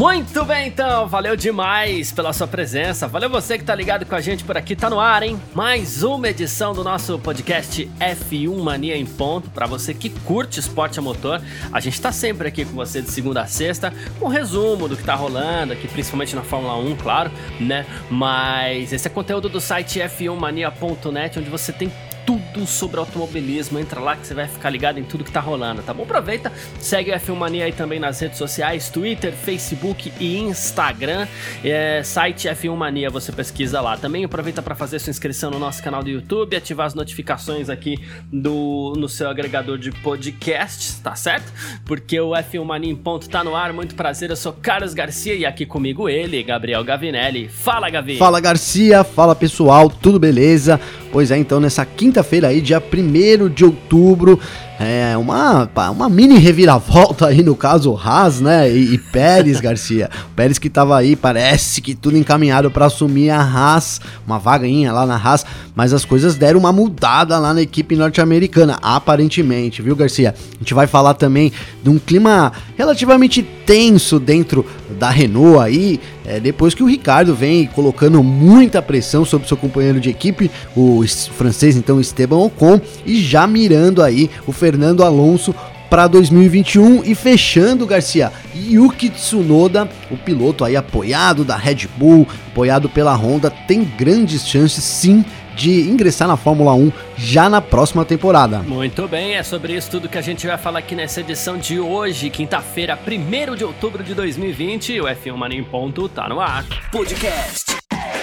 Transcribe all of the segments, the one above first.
Muito bem, então, valeu demais pela sua presença. Valeu você que tá ligado com a gente por aqui, tá no ar, hein? Mais uma edição do nosso podcast F1 Mania em Ponto. Para você que curte esporte a motor, a gente tá sempre aqui com você de segunda a sexta, com um resumo do que tá rolando aqui, principalmente na Fórmula 1, claro, né? Mas esse é conteúdo do site f1mania.net, onde você tem tudo sobre automobilismo. Entra lá que você vai ficar ligado em tudo que tá rolando, tá bom? Aproveita, segue a F1 Mania aí também nas redes sociais, Twitter, Facebook e Instagram. É, site F1 Mania, você pesquisa lá. Também aproveita para fazer sua inscrição no nosso canal do YouTube, ativar as notificações aqui do, no seu agregador de podcasts, tá certo? Porque o F1 Mania em ponto tá no ar. Muito prazer, eu sou Carlos Garcia e aqui comigo ele, Gabriel Gavinelli. Fala, Gavi! Fala, Garcia! Fala, pessoal! Tudo beleza? Pois é, então nessa quinta-feira aí, dia 1 de outubro, é uma, uma mini reviravolta aí no caso Haas, né? E, e Pérez Garcia. O Pérez que tava aí, parece que tudo encaminhado para assumir a Haas, uma vagainha lá na Haas, mas as coisas deram uma mudada lá na equipe norte-americana, aparentemente, viu, Garcia? A gente vai falar também de um clima relativamente tenso dentro da Renault aí, é, depois que o Ricardo vem colocando muita pressão sobre seu companheiro de equipe, o francês então Esteban Ocon, e já mirando aí o Fernando Alonso para 2021 e fechando Garcia Yuki Tsunoda, o piloto aí apoiado da Red Bull, apoiado pela Honda, tem grandes chances sim de ingressar na Fórmula 1 já na próxima temporada. Muito bem, é sobre isso tudo que a gente vai falar aqui nessa edição de hoje, quinta-feira, 1 de outubro de 2020. O F1 Mania em ponto tá no ar. Podcast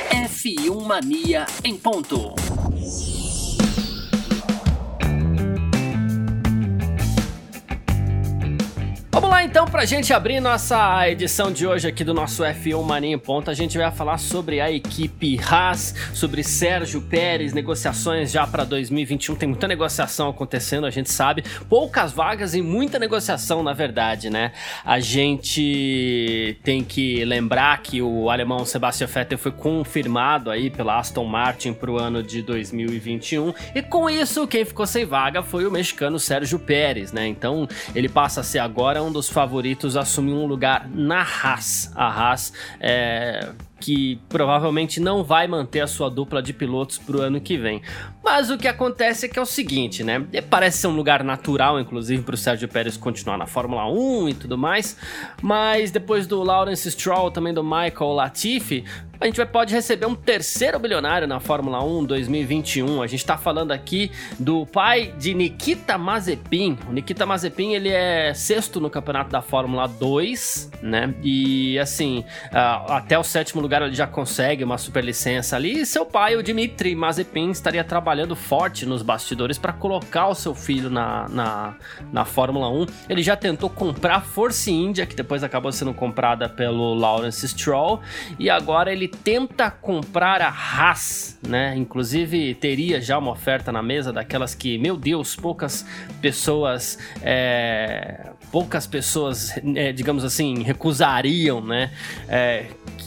F1 Mania em ponto. Lá então pra gente abrir nossa edição de hoje aqui do nosso F1 Mania em Ponta. A gente vai falar sobre a equipe Haas, sobre Sérgio Pérez, negociações já para 2021. Tem muita negociação acontecendo, a gente sabe. Poucas vagas e muita negociação, na verdade, né? A gente tem que lembrar que o alemão Sebastian Vettel foi confirmado aí pela Aston Martin para o ano de 2021. E com isso, quem ficou sem vaga foi o mexicano Sérgio Pérez, né? Então ele passa a ser agora um dos favoritos assumir um lugar na Haas. A Haas é, que provavelmente não vai manter a sua dupla de pilotos para o ano que vem. Mas o que acontece é que é o seguinte, né? Parece ser um lugar natural, inclusive, para o Sérgio Pérez continuar na Fórmula 1 e tudo mais. Mas depois do Lawrence Stroll, também do Michael Latifi, a gente pode receber um terceiro bilionário na Fórmula 1 2021. A gente está falando aqui do pai de Nikita Mazepin. O Nikita Mazepin ele é sexto no campeonato da Fórmula 2, né? E assim, até o sétimo lugar ele já consegue uma superlicença ali. E seu pai, o Dmitry Mazepin, estaria trabalhando forte nos bastidores para colocar o seu filho na, na, na Fórmula 1. Ele já tentou comprar a Force India, que depois acabou sendo comprada pelo Lawrence Stroll, e agora ele tenta comprar a Haas, né? Inclusive teria já uma oferta na mesa daquelas que, meu Deus, poucas pessoas, é, poucas pessoas, é, digamos assim, recusariam, né? É,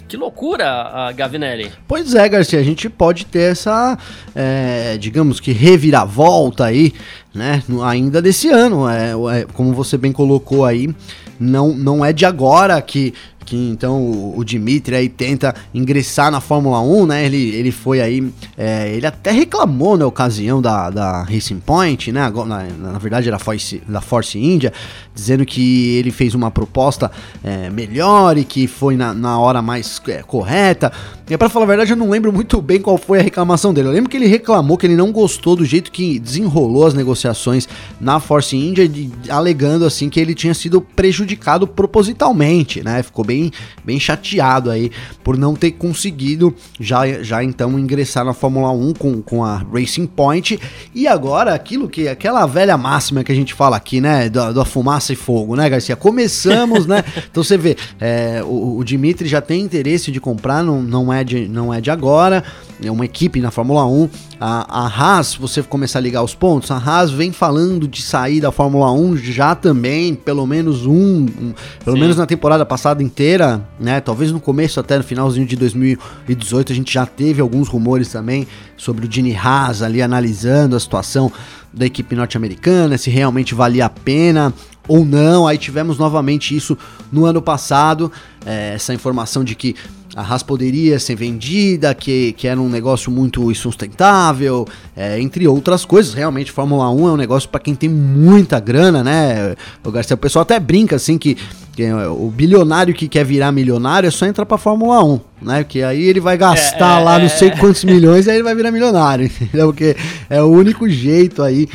que loucura, Gavinelli. Pois é, Garcia, a gente pode ter essa, é, digamos que reviravolta aí, né? Ainda desse ano, é, é, como você bem colocou aí, não, não é de agora que que então o, o Dimitri aí tenta ingressar na Fórmula 1, né? Ele, ele foi aí, é, ele até reclamou na ocasião da, da Racing Point, né? Na, na verdade era Force, da Force India, dizendo que ele fez uma proposta é, melhor e que foi na, na hora mais é, correta. E para falar a verdade, eu não lembro muito bem qual foi a reclamação dele. Eu lembro que ele reclamou que ele não gostou do jeito que desenrolou as negociações na Force India, de, alegando assim que ele tinha sido prejudicado propositalmente, né? Ficou bem bem, chateado aí por não ter conseguido já, já então ingressar na Fórmula 1 com, com a Racing Point. E agora, aquilo que, aquela velha máxima que a gente fala aqui, né, da, da fumaça e fogo, né, Garcia? Começamos, né? Então você vê, é, o, o Dimitri já tem interesse de comprar, não, não, é de, não é de agora, é uma equipe na Fórmula 1. A, a Haas, você começar a ligar os pontos, a Haas vem falando de sair da Fórmula 1 já também, pelo menos um, um pelo Sim. menos na temporada passada inteira, né? Talvez no começo até no finalzinho de 2018 a gente já teve alguns rumores também sobre o Gene Haas ali analisando a situação da equipe norte-americana, se realmente valia a pena ou não. Aí tivemos novamente isso no ano passado, é, essa informação de que a Haas poderia ser vendida, que, que era um negócio muito insustentável, é, entre outras coisas. Realmente, Fórmula 1 é um negócio para quem tem muita grana, né? O Garcia, o pessoal até brinca assim que, que, o bilionário que quer virar milionário é só entrar pra Fórmula 1, né? Porque aí ele vai gastar é, lá é, não sei é. quantos milhões e aí ele vai virar milionário, entendeu? Porque é o único jeito aí.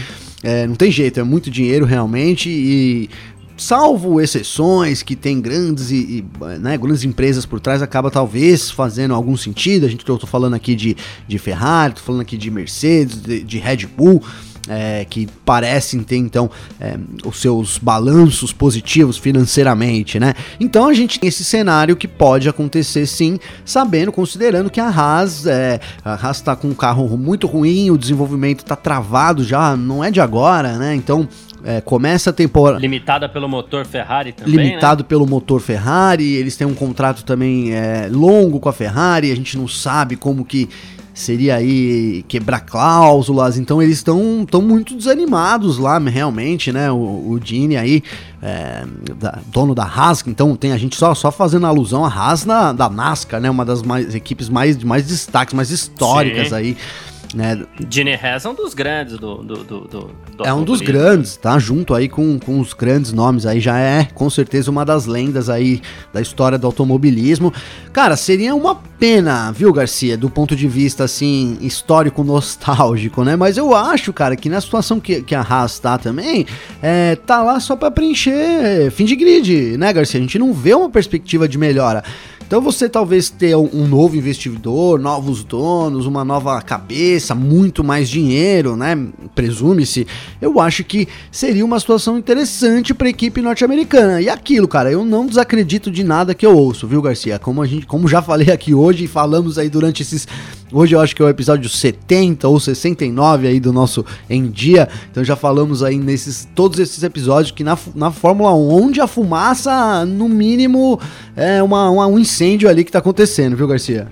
É, não tem jeito, é muito dinheiro realmente e salvo exceções que tem grandes e, e né, grandes empresas por trás, acaba talvez fazendo algum sentido. A gente eu tô falando aqui de, de Ferrari, tô falando aqui de Mercedes, de, de Red Bull. É, que parecem ter então é, os seus balanços positivos financeiramente, né? Então a gente tem esse cenário que pode acontecer sim, sabendo, considerando que a Haas, é, a Haas está com um carro muito ruim, o desenvolvimento está travado já, não é de agora, né? Então é, começa a temporada. Limitada pelo motor Ferrari também. Limitado né? pelo motor Ferrari. Eles têm um contrato também é, longo com a Ferrari. A gente não sabe como que seria aí quebrar cláusulas. Então eles estão tão muito desanimados lá, realmente, né? O, o Gini aí, é, da, dono da Haas. Então tem a gente só, só fazendo alusão à Haas na, da NASCAR, né? Uma das mais, equipes mais, de mais destaques, mais históricas Sim. aí né? Gene Hess é um dos grandes do, do, do, do É um dos grandes, tá? Junto aí com, com os grandes nomes aí, já é com certeza uma das lendas aí da história do automobilismo. Cara, seria uma pena, viu, Garcia, do ponto de vista, assim, histórico nostálgico, né? Mas eu acho, cara, que na situação que, que a Haas tá também, é, tá lá só pra preencher fim de grid, né, Garcia? A gente não vê uma perspectiva de melhora. Então você talvez ter um novo investidor, novos donos, uma nova cabeça, muito mais dinheiro, né? Presume-se. Eu acho que seria uma situação interessante para a equipe norte-americana. E aquilo, cara, eu não desacredito de nada que eu ouço, viu, Garcia? Como a gente, como já falei aqui hoje e falamos aí durante esses Hoje eu acho que é o episódio 70 ou 69 aí do nosso Em Dia. Então já falamos aí nesses todos esses episódios que na, na Fórmula 1, onde a fumaça, no mínimo, é uma, uma um incêndio ali que tá acontecendo, viu, Garcia?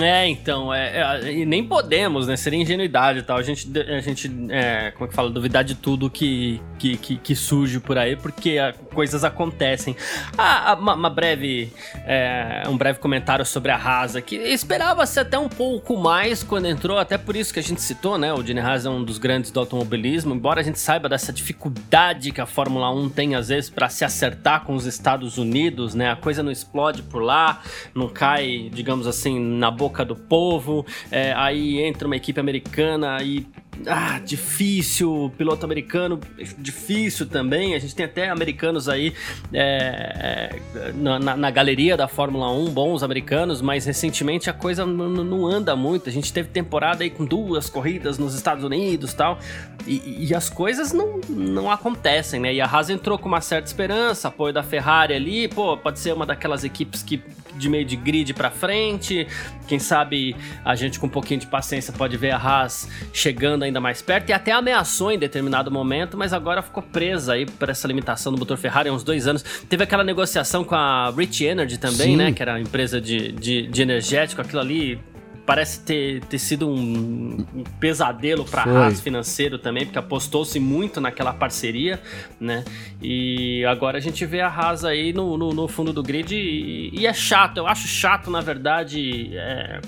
É, então, é, é, nem podemos, né? Seria ingenuidade e tal. A gente, a gente é, como é que fala, duvidar de tudo que, que, que, que surge por aí, porque a, coisas acontecem. Ah, uma, uma, breve, é, um breve comentário sobre a Haas que esperava-se até um pouco mais quando entrou, até por isso que a gente citou, né? O Gene Haas é um dos grandes do automobilismo, embora a gente saiba dessa dificuldade que a Fórmula 1 tem às vezes para se acertar com os Estados Unidos, né? A coisa não explode por lá, não cai, digamos assim, na boca do povo. É, aí entra uma equipe americana e ah, difícil, piloto americano, difícil também. A gente tem até americanos aí é, é na, na, galeria da Fórmula 1, bons americanos, mas recentemente a coisa não anda muito. A gente teve temporada aí com duas corridas nos Estados Unidos tal, e, e as coisas não, não acontecem, né? E a Haas entrou com uma certa esperança, apoio da Ferrari ali, pô, pode ser uma daquelas equipes que de meio de grid para frente. Quem sabe a gente com um pouquinho de paciência pode ver a Haas chegando ainda mais perto e até ameaçou em determinado momento, mas agora ficou presa aí por essa limitação do motor Ferrari há uns dois anos. Teve aquela negociação com a Rich Energy também, Sim. né? Que era a empresa de, de, de energético, aquilo ali parece ter, ter sido um, um pesadelo para a Haas financeiro também, porque apostou-se muito naquela parceria, né? E agora a gente vê a Haas aí no, no, no fundo do grid e, e, é chato, eu acho chato, na verdade, é,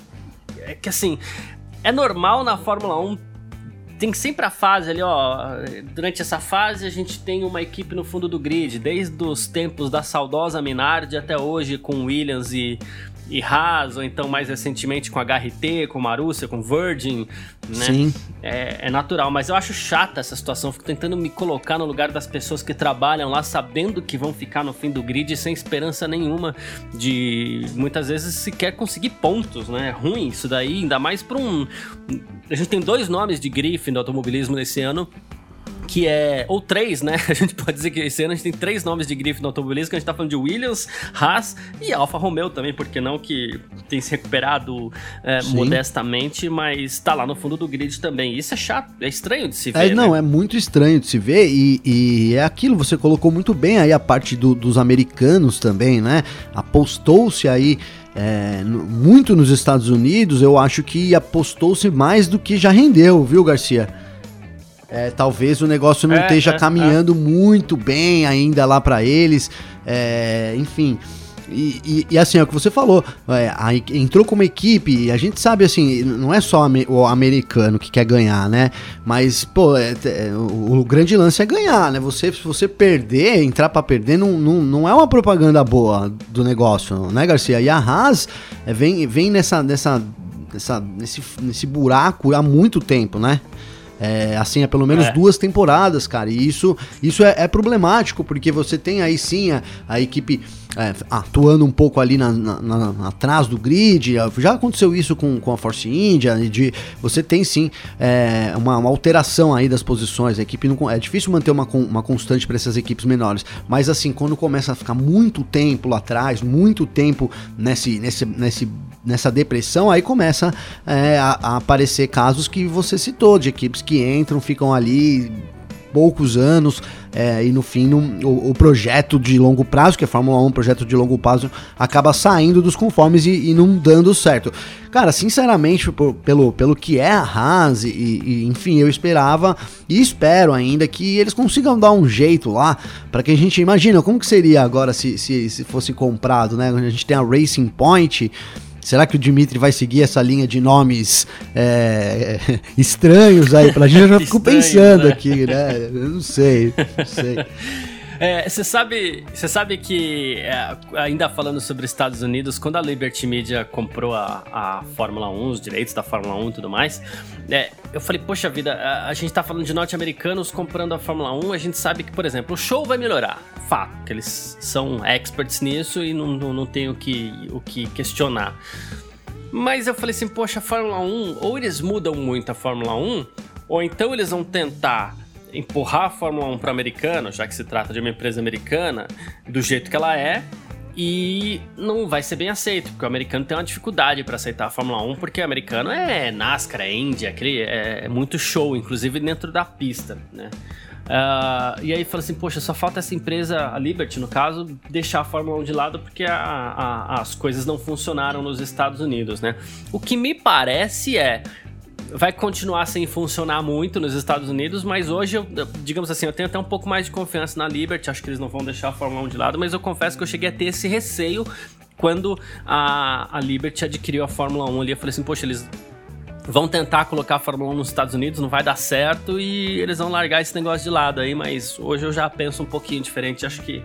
é que assim, é normal na Fórmula 1 tem sempre a fase ali, ó. Durante essa fase a gente tem uma equipe no fundo do grid, desde os tempos da saudosa Minardi até hoje com Williams e, e Haas, ou então mais recentemente com HRT, com Marussia, com Virgin, né? Sim. É, é, natural, mas eu acho chata essa situação. Fico tentando me colocar no lugar das pessoas que trabalham lá, sabendo que vão ficar no fim do grid sem esperança nenhuma de muitas vezes sequer conseguir pontos, né? É ruim isso daí, ainda mais para um. A gente tem dois nomes de grife no automobilismo nesse ano que é. Ou três, né? A gente pode dizer que esse ano a gente tem três nomes de grife no automobilismo, que a gente tá falando de Williams, Haas e Alfa Romeo também, porque não que tem se recuperado é, modestamente, mas tá lá no fundo do grid também. Isso é chato, é estranho de se ver. É, não, né? é muito estranho de se ver, e, e, é aquilo, você colocou muito bem aí a parte do, dos americanos também, né? Apostou-se aí. É, muito nos Estados Unidos, eu acho que apostou-se mais do que já rendeu, viu, Garcia? É, talvez o negócio não é, esteja é, caminhando é. muito bem ainda lá para eles. É, enfim. E, e, e, assim, é o que você falou, é, a, entrou como equipe, e a gente sabe assim, não é só o americano que quer ganhar, né? Mas, pô, é, é, o, o, grande lance é ganhar, né? Você, se você perder, entrar para perder, não, não, não é uma propaganda boa do negócio, né, Garcia? E a Haas vem, vem nessa, nessa, nessa, nesse, nesse buraco há muito tempo, né? É, assim, há pelo menos é. duas temporadas, cara. E isso, isso é, é, problemático, porque você tem aí sim a, a equipe é, atuando um pouco ali na, na, na, atrás do grid. Já aconteceu isso com, com a Force India. De, você tem sim é, uma, uma, alteração aí das posições. A equipe não, é difícil manter uma, uma constante para essas equipes menores. Mas assim, quando começa a ficar muito tempo lá atrás, muito tempo nesse, nesse, nesse nessa depressão, aí começa é, a, a, aparecer casos que você citou, de equipes que entram, ficam ali poucos anos é, e no fim no, o, o, projeto de longo prazo, que é Fórmula 1, projeto de longo prazo, acaba saindo dos conformes e, e não dando certo. Cara, sinceramente, por, pelo, pelo que é a Haas, e, e, enfim, eu esperava e espero ainda que eles consigam dar um jeito lá para que a gente imagina como que seria agora se, se, se fosse comprado, né? A gente tem a Racing Point Será que o Dimitri vai seguir essa linha de nomes é, estranhos aí pra gente? Eu já fico pensando né? aqui, né? Eu não sei, não sei. Você é, sabe, você sabe que, é, ainda falando sobre Estados Unidos, quando a Liberty Media comprou a, a Fórmula 1, os direitos da Fórmula 1 e tudo mais, é, eu falei, poxa vida, a, a gente tá falando de norte-americanos comprando a Fórmula 1, a gente sabe que, por exemplo, o show vai melhorar. Fato, que eles são experts nisso e não, não, não tem o que, o que questionar. Mas eu falei assim, poxa, a Fórmula 1, ou eles mudam muito a Fórmula 1, ou então eles vão tentar empurrar a Fórmula 1 para americano, já que se trata de uma empresa americana, do jeito que ela é, e não vai ser bem aceito, porque o americano tem uma dificuldade para aceitar a Fórmula 1, porque o americano é NASCAR, é Indy, é, é muito show, inclusive dentro da pista, né? Uh, e aí fala assim, poxa, só falta essa empresa, a Liberty no caso, deixar a Fórmula 1 de lado porque a, a, as coisas não funcionaram nos Estados Unidos, né? O que me parece é, vai continuar sem funcionar muito nos Estados Unidos, mas hoje, eu, digamos assim, eu tenho até um pouco mais de confiança na Liberty, acho que eles não vão deixar a Fórmula 1 de lado, mas eu confesso que eu cheguei a ter esse receio quando a, a Liberty adquiriu a Fórmula 1 ali. Eu falei assim, poxa, eles vão tentar colocar a Fórmula 1 nos Estados Unidos, não vai dar certo e eles vão largar esse negócio de lado aí, mas hoje eu já penso um pouquinho diferente, acho que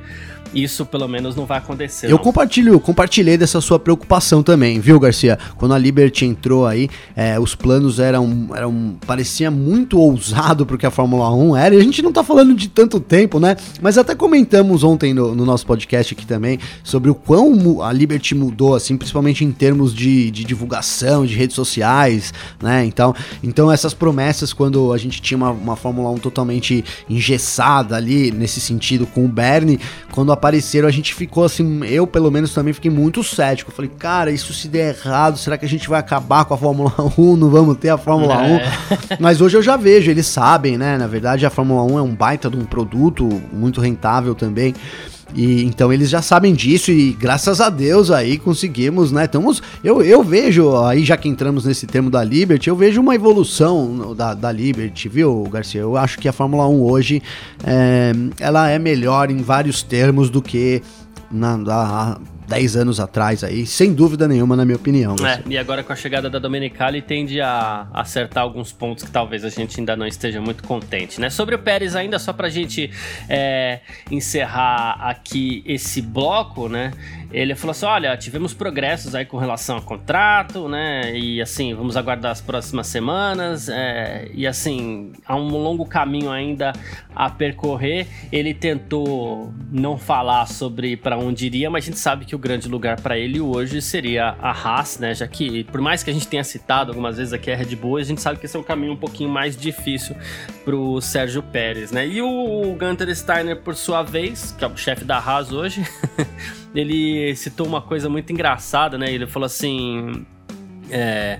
isso pelo menos não vai acontecer. Eu não. compartilho, compartilhei dessa sua preocupação também, viu, Garcia? Quando a Liberty entrou aí, é, os planos eram, eram. parecia muito ousado porque a Fórmula 1 era, e a gente não tá falando de tanto tempo, né? Mas até comentamos ontem no, no nosso podcast aqui também sobre o quão a Liberty mudou, assim, principalmente em termos de, de divulgação, de redes sociais, né? Então, então essas promessas, quando a gente tinha uma, uma Fórmula 1 totalmente engessada ali, nesse sentido, com o Bernie, quando a apareceram, a gente ficou assim, eu pelo menos também fiquei muito cético. falei, cara, isso se der errado, será que a gente vai acabar com a Fórmula 1? Não vamos ter a Fórmula é. 1? Mas hoje eu já vejo, eles sabem, né? Na verdade, a Fórmula 1 é um baita de um produto muito rentável também. E então eles já sabem disso e graças a Deus aí conseguimos, né? Estamos, eu, eu vejo aí já que entramos nesse termo da Liberty, eu vejo uma evolução da, da Liberty, viu, Garcia? Eu acho que a Fórmula 1 hoje é, ela é melhor em vários termos do que na, da, 10 anos atrás aí, sem dúvida nenhuma, na minha opinião. É, e agora com a chegada da Domenicali tende a acertar alguns pontos que talvez a gente ainda não esteja muito contente, né? Sobre o Pérez ainda, só pra gente é, encerrar aqui esse bloco, né? Ele falou assim: olha, tivemos progressos aí com relação ao contrato, né? E assim, vamos aguardar as próximas semanas. É, e assim, há um longo caminho ainda a percorrer. Ele tentou não falar sobre para onde iria, mas a gente sabe que o grande lugar para ele hoje seria a Haas, né? Já que, por mais que a gente tenha citado algumas vezes aqui a Red Bull, a gente sabe que esse é um caminho um pouquinho mais difícil pro Sérgio Pérez, né? E o Gunter Steiner, por sua vez, que é o chefe da Haas hoje. ele citou uma coisa muito engraçada, né? Ele falou assim. É,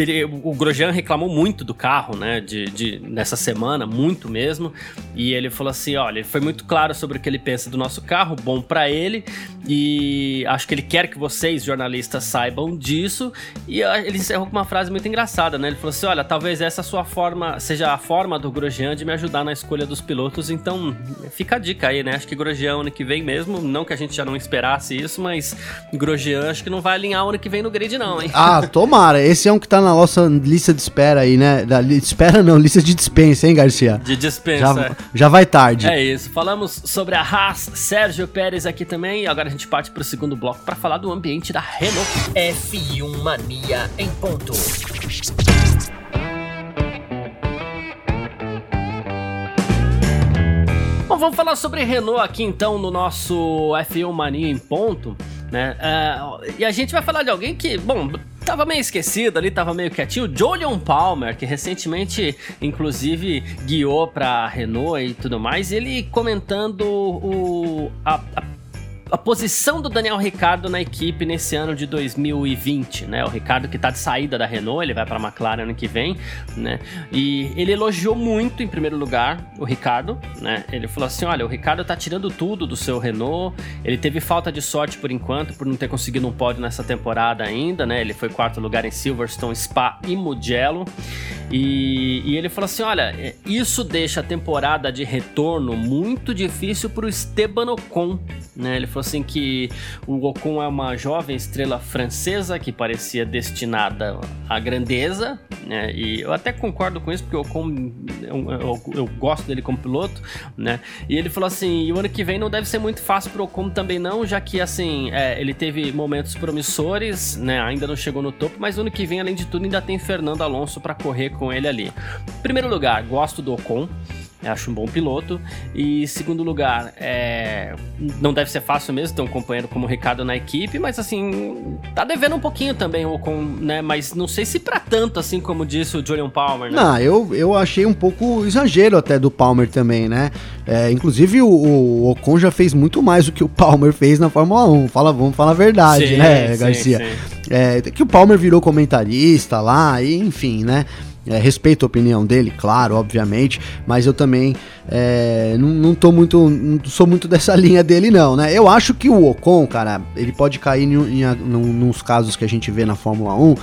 ele, o Grosjean reclamou muito do carro, né, de, de, nessa semana, muito mesmo, e ele falou assim, olha, ele foi muito claro sobre o que ele pensa do nosso carro, bom para ele, e acho que ele quer que vocês, jornalistas, saibam disso, e ele encerrou com uma frase muito engraçada, né, ele falou assim, olha, talvez essa sua forma, seja a forma do Grosjean de me ajudar na escolha dos pilotos, então fica a dica aí, né, acho que Grosjean ano que vem mesmo, não que a gente já não esperasse isso, mas Grosjean acho que não vai alinhar ano que vem no grid não, hein. Ah, tomara, esse é um que tá na nossa lista de espera aí, né? Da, espera não, lista de dispensa, hein, Garcia? De dispensa. Já, é. já vai tarde. É isso. Falamos sobre a Haas, Sérgio Pérez aqui também. Agora a gente parte para o segundo bloco para falar do ambiente da Renault. F1 Mania em ponto. Bom, vamos falar sobre Renault aqui então no nosso F1 Mania em ponto, né? Uh, e a gente vai falar de alguém que, bom, tava meio esquecido ali, tava meio quietinho. Julian Palmer, que recentemente, inclusive, guiou pra Renault e tudo mais, ele comentando o, a, a a posição do Daniel Ricardo na equipe nesse ano de 2020, né? O Ricardo que tá de saída da Renault, ele vai para a McLaren ano que vem, né? E ele elogiou muito, em primeiro lugar, o Ricardo, né? Ele falou assim: olha, o Ricardo tá tirando tudo do seu Renault, ele teve falta de sorte por enquanto, por não ter conseguido um pódio nessa temporada ainda, né? Ele foi quarto lugar em Silverstone, Spa e Mugello. E, e ele falou assim: olha, isso deixa a temporada de retorno muito difícil para o Esteban Ocon, né? Ele falou assim que o Ocon é uma jovem estrela francesa que parecia destinada à grandeza, né? E eu até concordo com isso, porque o Ocon, eu, eu, eu gosto dele como piloto, né? E ele falou assim, e o ano que vem não deve ser muito fácil pro Ocon também não, já que, assim, é, ele teve momentos promissores, né? Ainda não chegou no topo, mas ano que vem, além de tudo, ainda tem Fernando Alonso para correr com ele ali. Primeiro lugar, gosto do Ocon, acho um bom piloto. E segundo lugar, é... não deve ser fácil mesmo ter um companheiro como o Ricardo na equipe, mas assim, tá devendo um pouquinho também o Ocon, né? Mas não sei se para tanto, assim como disse o Julian Palmer, né? Não, eu, eu achei um pouco exagero até do Palmer também, né? É, inclusive o, o, Ocon já fez muito mais do que o Palmer fez na Fórmula 1. Fala, vamos falar a verdade, sim, né, sim, Garcia? Sim. É, que o Palmer virou comentarista lá, e, enfim, né? É, respeito a opinião dele, claro, obviamente, mas eu também é, não, não tô muito. Não sou muito dessa linha dele, não, né? Eu acho que o Ocon, cara, ele pode cair em, em, em nos casos que a gente vê na Fórmula 1.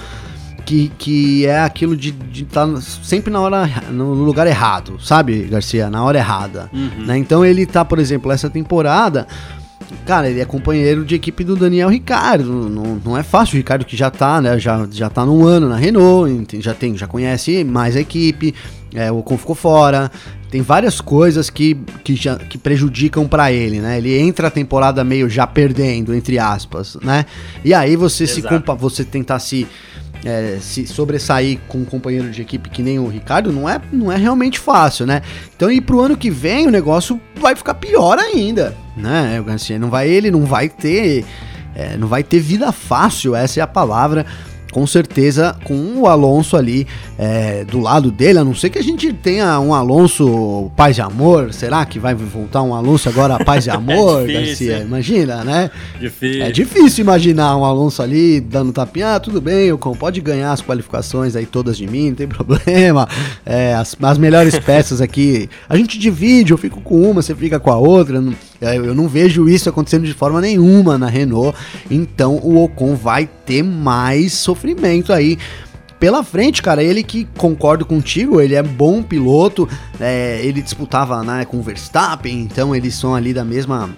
Que, que é aquilo de estar tá sempre na hora no lugar errado, sabe, Garcia? Na hora errada. Uhum. Né? Então ele tá, por exemplo, essa temporada Cara, ele é companheiro de equipe do Daniel Ricardo. Não, não é fácil. O Ricardo que já tá, né? Já, já tá num ano na Renault, já, tem, já conhece mais a equipe. É, o Ocon ficou fora. Tem várias coisas que, que, já, que prejudicam para ele, né? Ele entra a temporada meio já perdendo, entre aspas, né? E aí você Exato. se você tentar se é, se sobressair com um companheiro de equipe que nem o Ricardo não é, não é realmente fácil, né? Então, e pro ano que vem o negócio vai ficar pior ainda, né? Não vai, ele não vai ter. É, não vai ter vida fácil, essa é a palavra com certeza com o Alonso ali é, do lado dele, a não ser que a gente tenha um Alonso paz e amor, será que vai voltar um Alonso agora paz e é amor, é Garcia? Imagina, né? Difícil. É difícil imaginar um Alonso ali dando tapinha, ah, tudo bem, o pode ganhar as qualificações aí todas de mim, não tem problema, é, as, as melhores peças aqui, a gente divide, eu fico com uma, você fica com a outra, não, eu não vejo isso acontecendo de forma nenhuma na Renault. Então o Ocon vai ter mais sofrimento aí pela frente, cara. Ele que concordo contigo, ele é bom piloto. É, ele disputava né, com o Verstappen, então eles são ali da mesma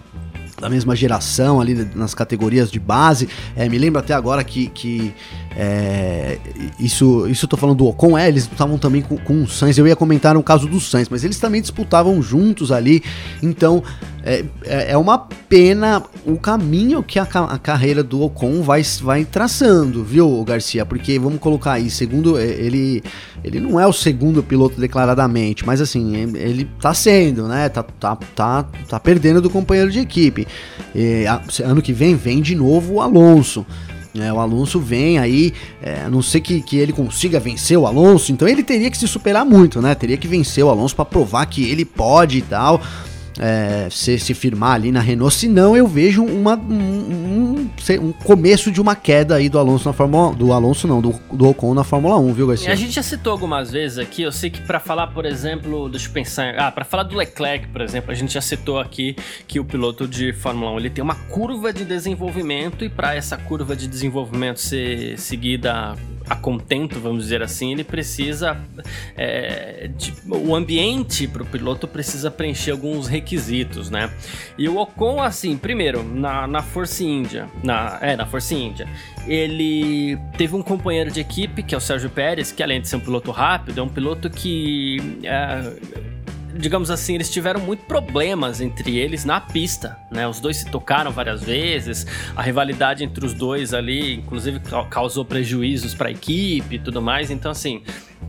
da mesma geração ali nas categorias de base. É, me lembro até agora que, que é, isso, isso eu tô falando do Ocon, é, eles estavam também com, com o Sainz, eu ia comentar no caso do Sainz, mas eles também disputavam juntos ali, então é, é, é uma pena o caminho que a, a, carreira do Ocon vai, vai traçando, viu, Garcia? Porque vamos colocar aí, segundo é, ele, ele não é o segundo piloto declaradamente, mas assim, ele tá sendo, né? Tá, tá, tá, tá perdendo do companheiro de equipe. E, ano que vem vem de novo o Alonso. É, o Alonso vem aí, é, a não ser que, que ele consiga vencer o Alonso, então ele teria que se superar muito, né? Teria que vencer o Alonso para provar que ele pode e tal é, se, se firmar ali na Renault, senão eu vejo uma, um, um, um, começo de uma queda aí do Alonso na Fórmula do Alonso não, do, do Ocon na Fórmula 1, viu, Garcia? A gente já citou algumas vezes aqui, eu sei que para falar, por exemplo, eu pensar, ah, para falar do Leclerc, por exemplo, a gente já citou aqui que o piloto de Fórmula 1, ele tem uma curva de desenvolvimento e para essa curva de desenvolvimento ser seguida a contento, vamos dizer assim, ele precisa. É, de, o ambiente para o piloto precisa preencher alguns requisitos, né? E o Ocon, assim, primeiro, na, na Força Índia, na, é, na Força Índia, ele teve um companheiro de equipe, que é o Sérgio Pérez, que além de ser um piloto rápido, é um piloto que. É, digamos assim, eles tiveram muito problemas entre eles na pista, né? Os dois se tocaram várias vezes, a rivalidade entre os dois ali, inclusive, causou prejuízos para a equipe e tudo mais. Então, assim,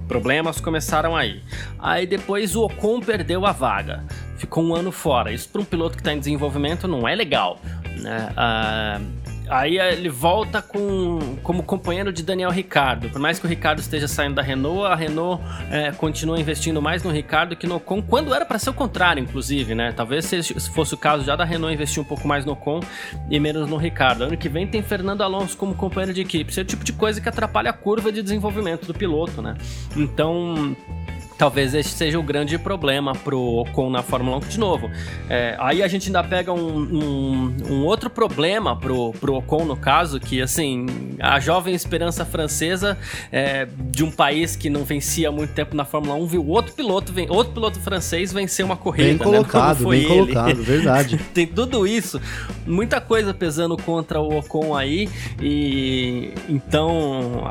problemas começaram aí. Aí depois o Ocon perdeu a vaga, ficou um ano fora. Isso para um piloto que está em desenvolvimento não é legal, né? Uh, Aí ele volta com, como companheiro de Daniel Ricardo. Por mais que o Ricardo esteja saindo da Renault, a Renault é, continua investindo mais no Ricardo que no Ocon, quando era para ser o contrário, inclusive, né? Talvez se fosse o caso já da Renault investir um pouco mais no Ocon e menos no Ricardo. Ano que vem tem Fernando Alonso como companheiro de equipe. Isso é o tipo de coisa que atrapalha a curva de desenvolvimento do piloto, né? Então Talvez esse seja o grande problema pro Ocon na Fórmula 1 de novo. É, aí a gente ainda pega um, um, um, outro problema pro, pro Ocon, no caso, que assim, a jovem esperança francesa é, de um país que não vencia há muito tempo na Fórmula 1, viu outro piloto, outro piloto francês vencer uma corrida. Bem né? colocado, né? bem ele. colocado, verdade. Tem tudo isso, muita coisa pesando contra o Ocon aí, e então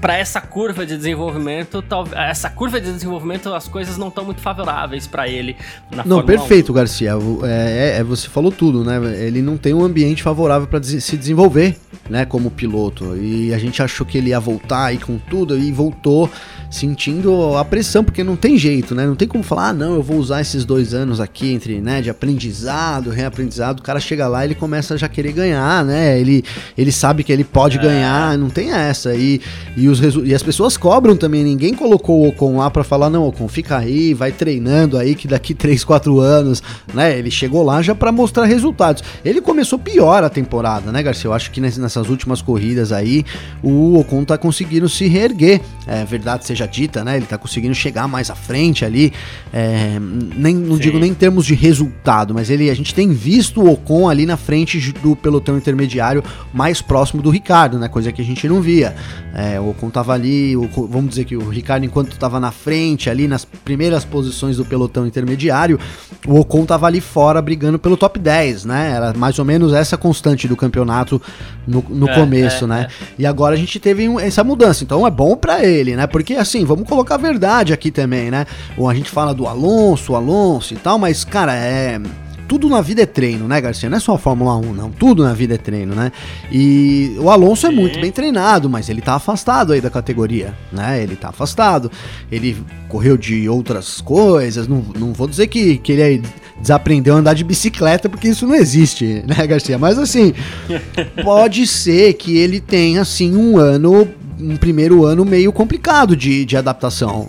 para essa curva de desenvolvimento, essa curva de desenvolvimento, as coisas não estão muito favoráveis para ele na Não, perfeito, 1. Garcia. É, é, é, você falou tudo, né? Ele não tem um ambiente favorável para se desenvolver, né, como piloto. E a gente achou que ele ia voltar aí com tudo e voltou sentindo a pressão, porque não tem jeito, né? Não tem como falar, ah, não, eu vou usar esses dois anos aqui entre, né, de aprendizado, reaprendizado. O cara chega lá, ele começa a já querer ganhar, né? Ele, ele sabe que ele pode é. ganhar, não tem essa. E, e, os e as pessoas cobram também. Ninguém colocou o Ocon lá para falar, não, Ocon, fica aí, vai treinando aí, que daqui 3, 4 anos, né? Ele chegou lá já para mostrar resultados. Ele começou pior a temporada, né, Garcia? Eu acho que nessas últimas corridas aí, o Ocon tá conseguindo se reerguer. É verdade, seja seja dita, né? Ele tá conseguindo chegar mais à frente ali. É, nem, não Sim. digo nem em termos de resultado, mas ele, a gente tem visto o Ocon ali na frente do pelotão intermediário mais próximo do Ricardo, né? Coisa que a gente não via. É, o Ocon tava ali, o, vamos dizer que o Ricardo, enquanto tava na frente, ali nas primeiras posições do pelotão intermediário, o Ocon tava ali fora brigando pelo top 10, né? Era mais ou menos essa constante do campeonato no, no é, começo, é, né? É. E agora a gente teve um, essa mudança, então é bom para ele, né? Porque assim, vamos colocar a verdade aqui também, né? Ou a gente fala do Alonso, Alonso e tal, mas, cara, é tudo na vida é treino, né, Garcia? Não é só a Fórmula 1, não. Tudo na vida é treino, né? E o Alonso é muito bem treinado, mas ele tá afastado aí da categoria, né? Ele tá afastado. Ele correu de outras coisas. Não, não vou dizer que, que ele desaprendeu a andar de bicicleta, porque isso não existe, né, Garcia? Mas assim, pode ser que ele tenha, assim, um ano um primeiro ano meio complicado de, de adaptação.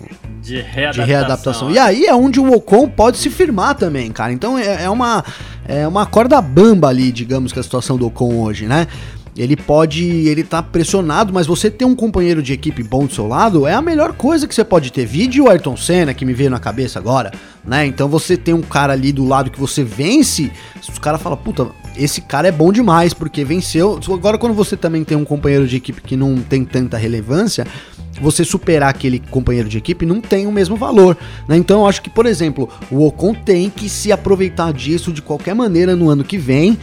De readaptação. de readaptação. E aí é onde o Ocon pode se firmar também, cara. Então é, é, uma, é uma corda bamba ali, digamos, que a situação do Ocon hoje, né? Ele pode, ele tá pressionado, mas você ter um companheiro de equipe bom do seu lado é a melhor coisa que você pode ter. Vídeo o Ayrton Senna que me veio na cabeça agora, né? Então você tem um cara ali do lado que você vence, os caras falam, puta, esse cara é bom demais porque venceu. Agora quando você também tem um companheiro de equipe que não tem tanta relevância, você superar aquele companheiro de equipe não tem o mesmo valor. Né? Então eu acho que, por exemplo, o Ocon tem que se aproveitar disso de qualquer maneira no ano que vem.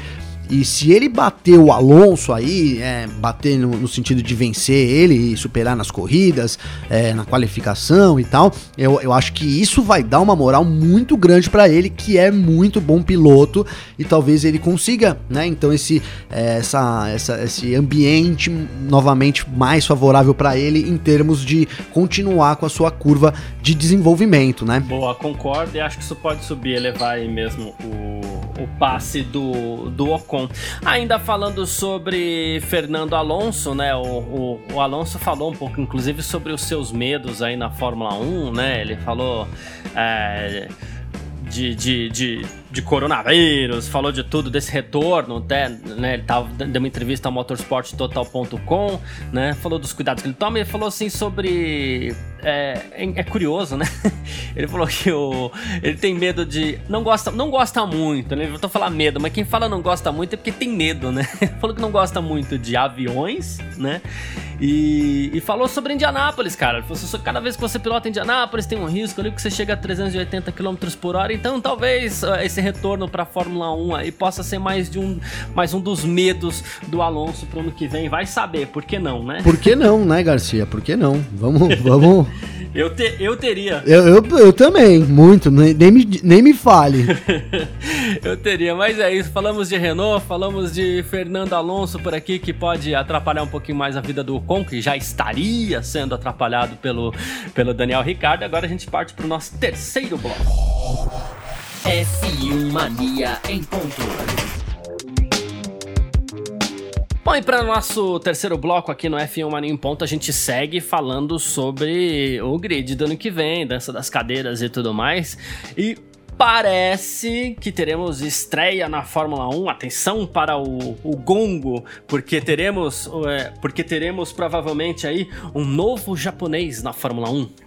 E se ele bater o Alonso aí, é, bater no, no, sentido de vencer ele e superar nas corridas, é, na qualificação e tal, eu, eu acho que isso vai dar uma moral muito grande para ele, que é muito bom piloto e talvez ele consiga, né? Então esse, é, essa, essa, esse ambiente novamente mais favorável para ele em termos de continuar com a sua curva de desenvolvimento, né? Boa, concordo e acho que isso pode subir, elevar aí mesmo o, o passe do, do Ocon Ainda falando sobre Fernando Alonso, né? O, o, o, Alonso falou um pouco, inclusive, sobre os seus medos aí na Fórmula 1, né? Ele falou. É, de, de, de, de, coronavírus, falou de tudo, desse retorno, até, né, ele tava, deu uma entrevista ao motorsporttotal.com, né, falou dos cuidados que ele toma e falou assim sobre... É, é, curioso, né? Ele falou que o, ele tem medo de... Não gosta, não gosta muito, né? Voltou a falar medo, mas quem fala não gosta muito é porque tem medo, né? Ele falou que não gosta muito de aviões, né? E, e falou sobre Indianápolis, cara. Ele falou, cada vez que você pilota Indianápolis tem um risco ali que você chega a 380 km por hora. Então talvez uh, esse retorno para a Fórmula 1 aí possa ser mais de um, mais um dos medos do Alonso pro ano que vem. Vai saber, por que não, né? Por que não, né, Garcia? Por que não? Vamos, vamos. Eu, te, eu teria. Eu, eu, eu também, muito. Nem, nem, me, nem me fale. eu teria, mas é isso. Falamos de Renault, falamos de Fernando Alonso por aqui, que pode atrapalhar um pouquinho mais a vida do Ocon, que já estaria sendo atrapalhado pelo, pelo Daniel Ricardo. Agora a gente parte para o nosso terceiro bloco. F1 Mania em ponto. Bom, e para nosso terceiro bloco aqui no F1 Mania em Ponto, a gente segue falando sobre o grid do ano que vem, dança das cadeiras e tudo mais. E parece que teremos estreia na Fórmula 1. Atenção para o, o gongo, porque teremos, é, porque teremos provavelmente aí um novo japonês na Fórmula 1.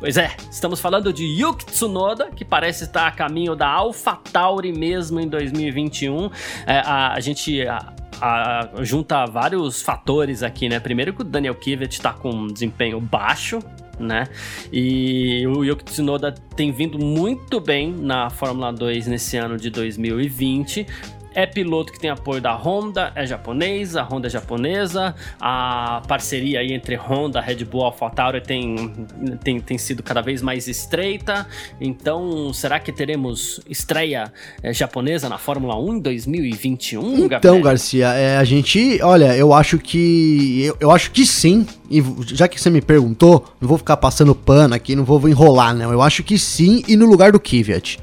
Pois é, estamos falando de Yuki Tsunoda, que parece estar a caminho da AlphaTauri mesmo em 2021. É, a, a gente a, a, junta vários fatores aqui, né? Primeiro que o Daniel Kivet tá com um desempenho baixo, né? E o Yuki Tsunoda tem vindo muito bem na Fórmula 2 nesse ano de 2020 é piloto que tem apoio da Honda, é japonês, a Honda é japonesa, a parceria aí entre Honda, Red Bull AlphaTauri tem, tem, tem sido cada vez mais estreita. Então, será que teremos estreia é, japonesa na Fórmula 1 em 2021? Então, Gabriel? Garcia, é, a gente, olha, eu acho que eu, eu acho que sim. E já que você me perguntou, não vou ficar passando pano aqui, não vou enrolar, não. Eu acho que sim e no lugar do Kvyat.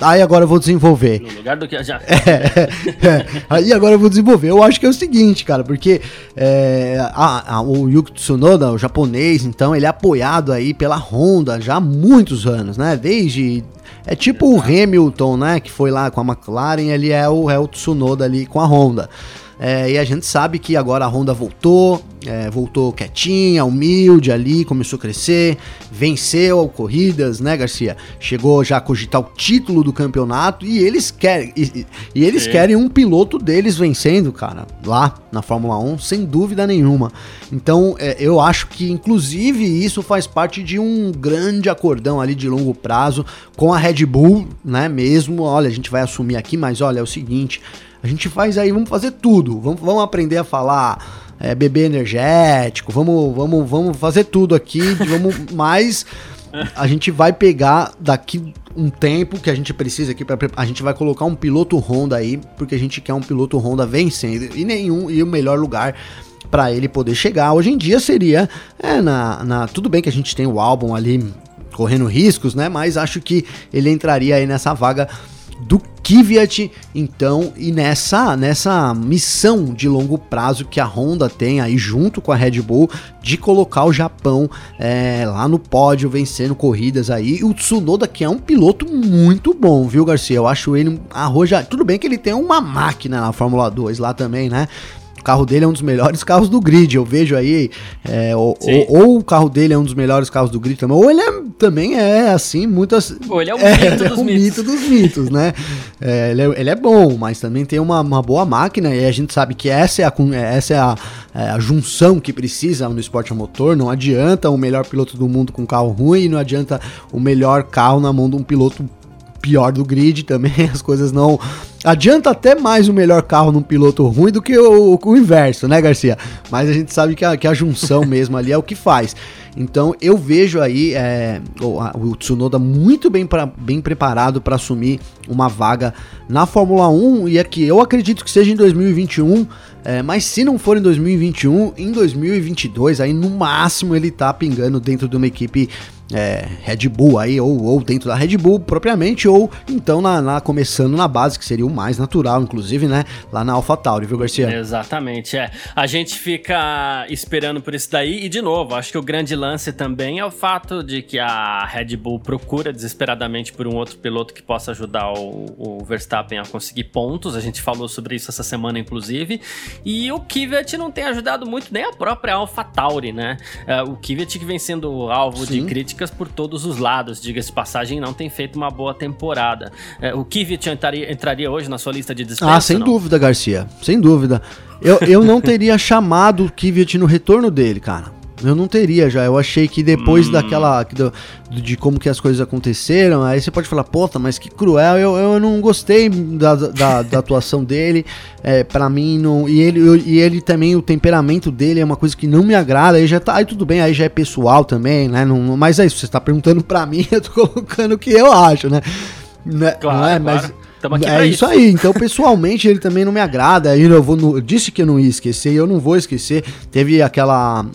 Aí agora eu vou desenvolver. No lugar do que já. É, é, aí agora eu vou desenvolver. Eu acho que é o seguinte, cara, porque é, a, a, o Yuki Tsunoda, o japonês, então, ele é apoiado aí pela Honda já há muitos anos, né? Desde. É tipo o Hamilton, né? Que foi lá com a McLaren, ele é o, é o Tsunoda ali com a Honda. É, e a gente sabe que agora a Honda voltou, é, voltou quietinha, humilde ali, começou a crescer, venceu corridas, né, Garcia? Chegou já a cogitar o título do campeonato e eles querem e, e eles Sim. querem um piloto deles vencendo, cara, lá na Fórmula 1, sem dúvida nenhuma. Então, é, eu acho que inclusive isso faz parte de um grande acordão ali de longo prazo com a Red Bull, né, mesmo. Olha, a gente vai assumir aqui, mas olha, é o seguinte, a gente faz aí, vamos fazer tudo. Vamos, vamos aprender a falar é, bebê energético, vamos, vamos, vamos fazer tudo aqui, vamos mais. A gente vai pegar daqui um tempo que a gente precisa aqui para a gente vai colocar um piloto Honda aí, porque a gente quer um piloto Honda vencendo e nenhum e o melhor lugar para ele poder chegar. Hoje em dia seria é, na, na tudo bem que a gente tem o álbum ali correndo riscos, né? Mas acho que ele entraria aí nessa vaga do Kvyat, então, e nessa, nessa missão de longo prazo que a Honda tem aí junto com a Red Bull de colocar o Japão é, lá no pódio, vencendo corridas aí. E o Tsunoda, que é um piloto muito bom, viu, Garcia? Eu acho ele arroja. Tudo bem que ele tem uma máquina na Fórmula 2 lá também, né? O carro dele é um dos melhores carros do grid. Eu vejo aí. É, ou, ou, ou, o carro dele é um dos melhores carros do grid também. Ou ele é, também é assim, muitas. Ou ele é o é, mito, é, dos, mitos. mito dos mitos, né? É, ele, é, ele, é, bom, mas também tem uma, uma, boa máquina. E a gente sabe que essa é a, essa é a, é a junção que precisa no esporte a motor. Não adianta o melhor piloto do mundo com carro ruim, não adianta o melhor carro na mão de um piloto pior do grid também, as coisas não. Adianta até mais o melhor carro num piloto ruim do que o, o inverso, né, Garcia? Mas a gente sabe que a, que a junção mesmo ali é o que faz. Então eu vejo aí é, o, o, Tsunoda muito bem, pra, bem preparado para assumir uma vaga na Fórmula 1 e aqui eu acredito que seja em 2021. É, mas se não for em 2021, em 2022, aí no máximo ele tá pingando dentro de uma equipe é, Red Bull aí, ou, ou dentro da Red Bull propriamente, ou então na, na, começando na base, que seria o mais natural, inclusive, né? Lá na AlphaTauri, viu, Garcia? Exatamente, é. A gente fica esperando por isso daí, e de novo, acho que o grande lance também é o fato de que a Red Bull procura desesperadamente por um outro piloto que possa ajudar o, o Verstappen a conseguir pontos. A gente falou sobre isso essa semana, inclusive. E o Kvyat não tem ajudado muito nem a própria AlphaTauri, né? É, o Kvyat que vem sendo alvo Sim. de críticas críticas por todos os lados, diga-se passagem, não tem feito uma boa temporada. É, o Kvyat entraria, entraria hoje na sua lista de dispensa? Ah, sem dúvida, Garcia, sem dúvida. Eu, eu não teria chamado o Kvyat no retorno dele, cara. Eu não teria já. Eu achei que depois hum. daquela. Do, de como que as coisas aconteceram, aí você pode falar, puta, mas que cruel. Eu, eu não gostei da, da, da atuação dele. É, para mim, não. E ele, eu, e ele também, o temperamento dele é uma coisa que não me agrada. Aí já tá. Aí tudo bem, aí já é pessoal também, né? Não, mas é isso, você tá perguntando pra mim, eu tô colocando o que eu acho, né? né claro, não é, claro. mas é isso. aí. Então, pessoalmente, ele também não me agrada. Eu vou no, disse que eu não ia esquecer, e eu não vou esquecer. Teve aquela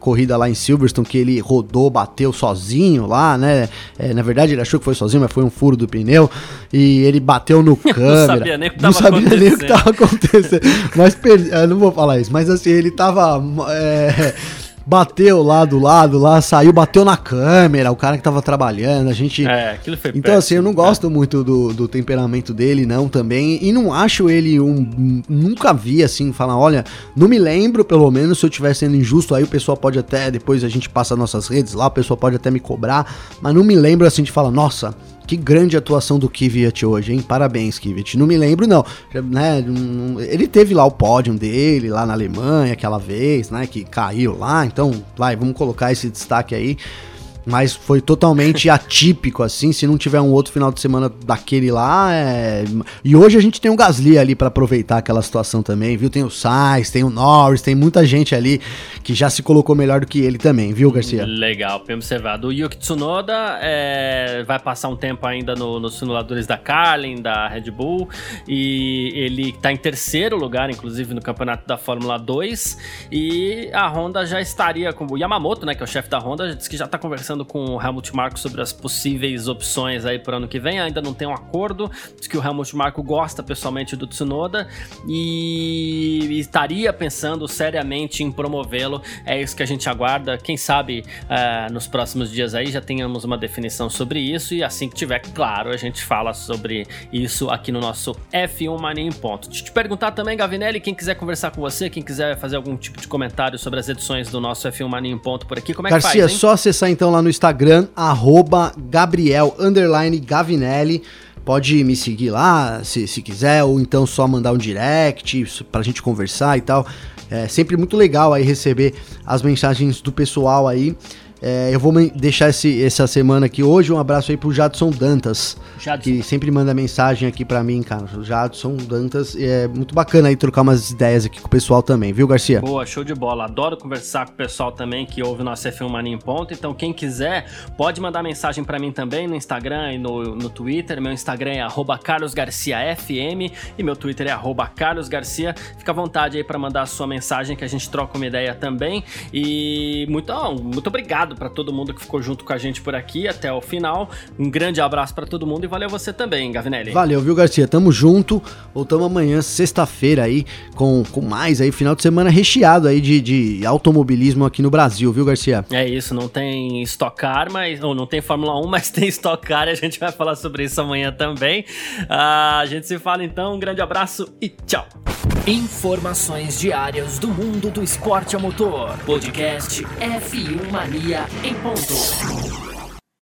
corrida lá em Silverstone que ele rodou, bateu sozinho lá, né? É, na verdade, ele achou que foi sozinho, mas foi um furo do pneu. E ele bateu no câmera. não sabia nem o que tava não sabia nem o que tava acontecendo. mas eu não vou falar isso, mas assim, ele tava. É, bateu lá do lado, lá, saiu, bateu na câmera, o cara que tava trabalhando, a gente... É, aquilo foi Então, péssimo, assim, eu não gosto é. muito do, do temperamento dele, não, também, e não acho ele um... Nunca vi, assim, falar, olha, não me lembro, pelo menos, se eu estiver sendo injusto, aí o pessoal pode até, depois a gente passa nossas redes lá, o pessoal pode até me cobrar, mas não me lembro, assim, de falar, nossa, que grande atuação do Kvyat hoje, hein? Parabéns, Kvyat. Não me lembro, não. Né? Ele teve lá o pódio dele, lá na Alemanha, aquela vez, né? Que caiu lá. Então, vai, vamos colocar esse destaque aí mas foi totalmente atípico, assim, se não tiver um outro final de semana daquele lá. É... E hoje a gente tem o Gasly ali para aproveitar aquela situação também, viu? Tem o Sainz, tem o Norris, tem muita gente ali que já se colocou melhor do que ele também, viu, Garcia? Legal, bem observado. O Yuki Tsunoda é... vai passar um tempo ainda no, nos simuladores da Carlin, da Red Bull, e ele tá em terceiro lugar, inclusive, no campeonato da Fórmula 2, e a Honda já estaria com o Yamamoto, né, que é o chefe da Honda, disse que já tá conversando conversando com o Helmut Marko sobre as possíveis opções aí para o ano que vem. Ainda não tem um acordo. Diz que o Helmut Marko gosta pessoalmente do Tsunoda e estaria pensando seriamente em promovê-lo. É isso que a gente aguarda. Quem sabe uh, nos próximos dias aí já tenhamos uma definição sobre isso e assim que tiver claro a gente fala sobre isso aqui no nosso F1 Mania em ponto. Deixa eu te perguntar também, Gavinelli, quem quiser conversar com você, quem quiser fazer algum tipo de comentário sobre as edições do nosso F1 Mania em ponto por aqui, como é Garcia, que faz? Garcia, só acessar então lá no no Instagram, arroba Gabriel Gavinelli. Pode me seguir lá se, se quiser, ou então só mandar um direct pra gente conversar e tal. É sempre muito legal aí receber as mensagens do pessoal aí. É, eu vou deixar esse, essa semana aqui hoje. Um abraço aí pro Jadson Dantas, Jadson. que sempre manda mensagem aqui para mim, cara. O Jadson Dantas. É muito bacana aí trocar umas ideias aqui com o pessoal também, viu, Garcia? Boa, show de bola. Adoro conversar com o pessoal também que ouve o nosso F1 Mania em Ponto. Então, quem quiser, pode mandar mensagem para mim também no Instagram e no, no Twitter. Meu Instagram é carlosgarciafm e meu Twitter é carlosgarcia. Fica à vontade aí para mandar a sua mensagem que a gente troca uma ideia também. E muito, oh, muito obrigado obrigado para todo mundo que ficou junto com a gente por aqui até o final. Um grande abraço para todo mundo e valeu você também, Gavinelli. Valeu, viu, Garcia? Tamo junto. Voltamos amanhã, sexta-feira aí, com, com mais aí, final de semana recheado aí de, de automobilismo aqui no Brasil, viu, Garcia? É isso, não tem Stock Car, mas, ou não tem Fórmula 1, mas tem Stock Car e a gente vai falar sobre isso amanhã também. Ah, a gente se fala então, um grande abraço e tchau. Informações diárias do mundo do esporte a motor. Podcast F1 Mania em ponto.